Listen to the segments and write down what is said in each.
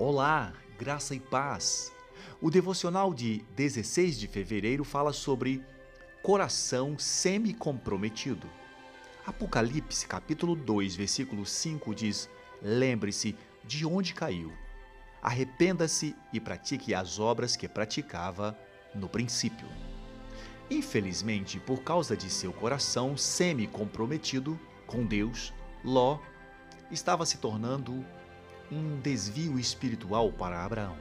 Olá, graça e paz. O devocional de 16 de fevereiro fala sobre coração semi-comprometido. Apocalipse, capítulo 2, versículo 5 diz: Lembre-se de onde caiu. Arrependa-se e pratique as obras que praticava no princípio. Infelizmente, por causa de seu coração semi-comprometido com Deus, Ló estava se tornando um desvio espiritual para Abraão.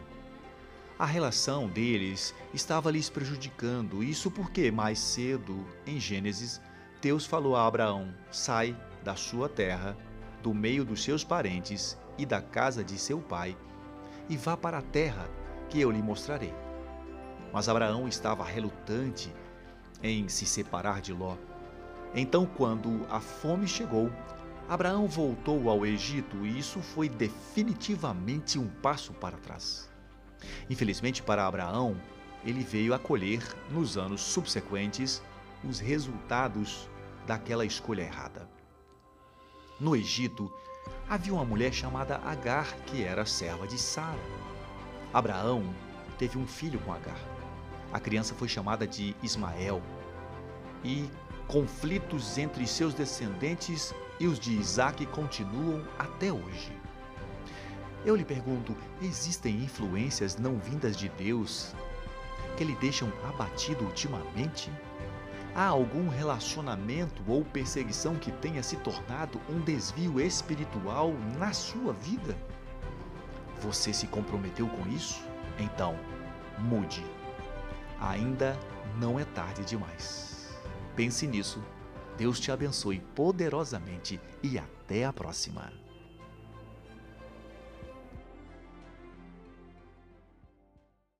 A relação deles estava lhes prejudicando, isso porque mais cedo, em Gênesis, Deus falou a Abraão: sai da sua terra, do meio dos seus parentes e da casa de seu pai, e vá para a terra que eu lhe mostrarei. Mas Abraão estava relutante em se separar de Ló. Então, quando a fome chegou, Abraão voltou ao Egito e isso foi definitivamente um passo para trás. Infelizmente para Abraão, ele veio a colher, nos anos subsequentes, os resultados daquela escolha errada. No Egito, havia uma mulher chamada Agar, que era serva de Sara. Abraão teve um filho com Agar. A criança foi chamada de Ismael. E conflitos entre seus descendentes e os de Isaac continuam até hoje. Eu lhe pergunto: existem influências não vindas de Deus que lhe deixam abatido ultimamente? Há algum relacionamento ou perseguição que tenha se tornado um desvio espiritual na sua vida? Você se comprometeu com isso? Então, mude. Ainda não é tarde demais. Pense nisso. Deus te abençoe poderosamente e até a próxima.